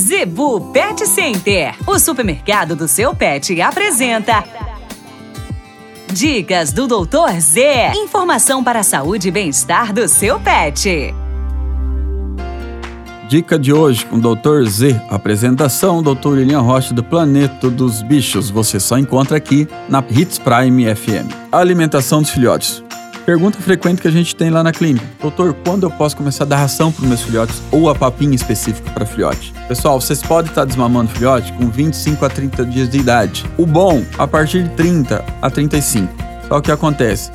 Zebu Pet Center, o supermercado do seu pet, apresenta. Dicas do Doutor Z. Informação para a saúde e bem-estar do seu pet. Dica de hoje com o Dr. Z. Apresentação Dr. William Rocha do Planeta dos Bichos. Você só encontra aqui na Hits Prime FM. alimentação dos filhotes. Pergunta frequente que a gente tem lá na clínica. Doutor, quando eu posso começar a dar ração para os meus filhotes ou a papinha específica para filhote? Pessoal, vocês podem estar desmamando filhote com 25 a 30 dias de idade. O bom, a partir de 30 a 35. Só o que acontece?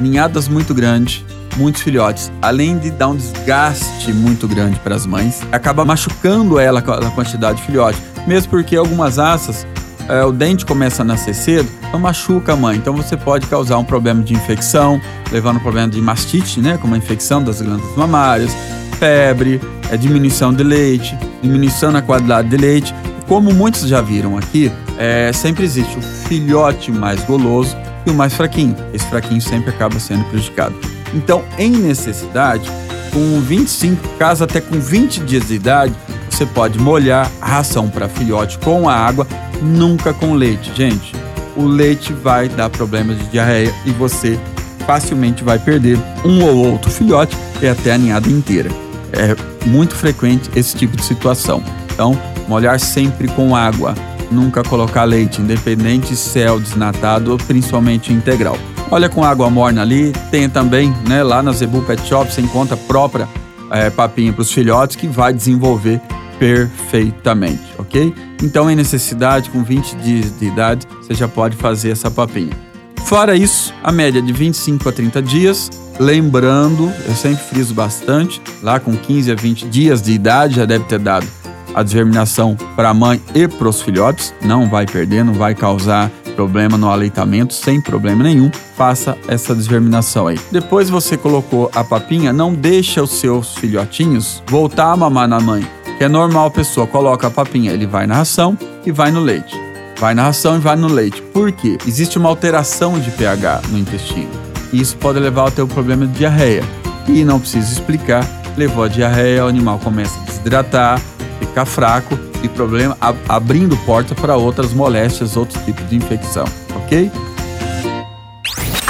Ninhadas muito grandes, muitos filhotes, além de dar um desgaste muito grande para as mães, acaba machucando ela com a quantidade de filhote. Mesmo porque algumas raças é, o dente começa a nascer cedo, então machuca a mãe. Então você pode causar um problema de infecção, levando um problema de mastite, né, como a infecção das glândulas mamárias, febre, é, diminuição de leite, diminuição na qualidade de leite. Como muitos já viram aqui, é, sempre existe o filhote mais goloso e o mais fraquinho. Esse fraquinho sempre acaba sendo prejudicado. Então, em necessidade, com 25, caso até com 20 dias de idade, você pode molhar a ração para filhote com a água nunca com leite. Gente, o leite vai dar problemas de diarreia e você facilmente vai perder um ou outro filhote e até a ninhada inteira. É muito frequente esse tipo de situação. Então, molhar sempre com água, nunca colocar leite, independente se é o desnatado ou principalmente integral. Olha com água morna ali, tem também, né, lá na Zebu Pet Shop você encontra própria é, papinha para os filhotes que vai desenvolver perfeitamente, ok? Então, em necessidade, com 20 dias de idade, você já pode fazer essa papinha. Fora isso, a média de 25 a 30 dias. Lembrando, eu sempre friso bastante, lá com 15 a 20 dias de idade já deve ter dado a desverminação para a mãe e para os filhotes. Não vai perder, não vai causar problema no aleitamento, sem problema nenhum. Faça essa desverminação aí. Depois você colocou a papinha, não deixa os seus filhotinhos voltar a mamar na mãe que é normal a pessoa coloca a papinha, ele vai na ração e vai no leite. Vai na ração e vai no leite. Por quê? Existe uma alteração de pH no intestino. E isso pode levar ter um problema de diarreia. E não precisa explicar, levou a diarreia, o animal começa a desidratar, ficar fraco e problema abrindo porta para outras moléstias, outros tipos de infecção, ok?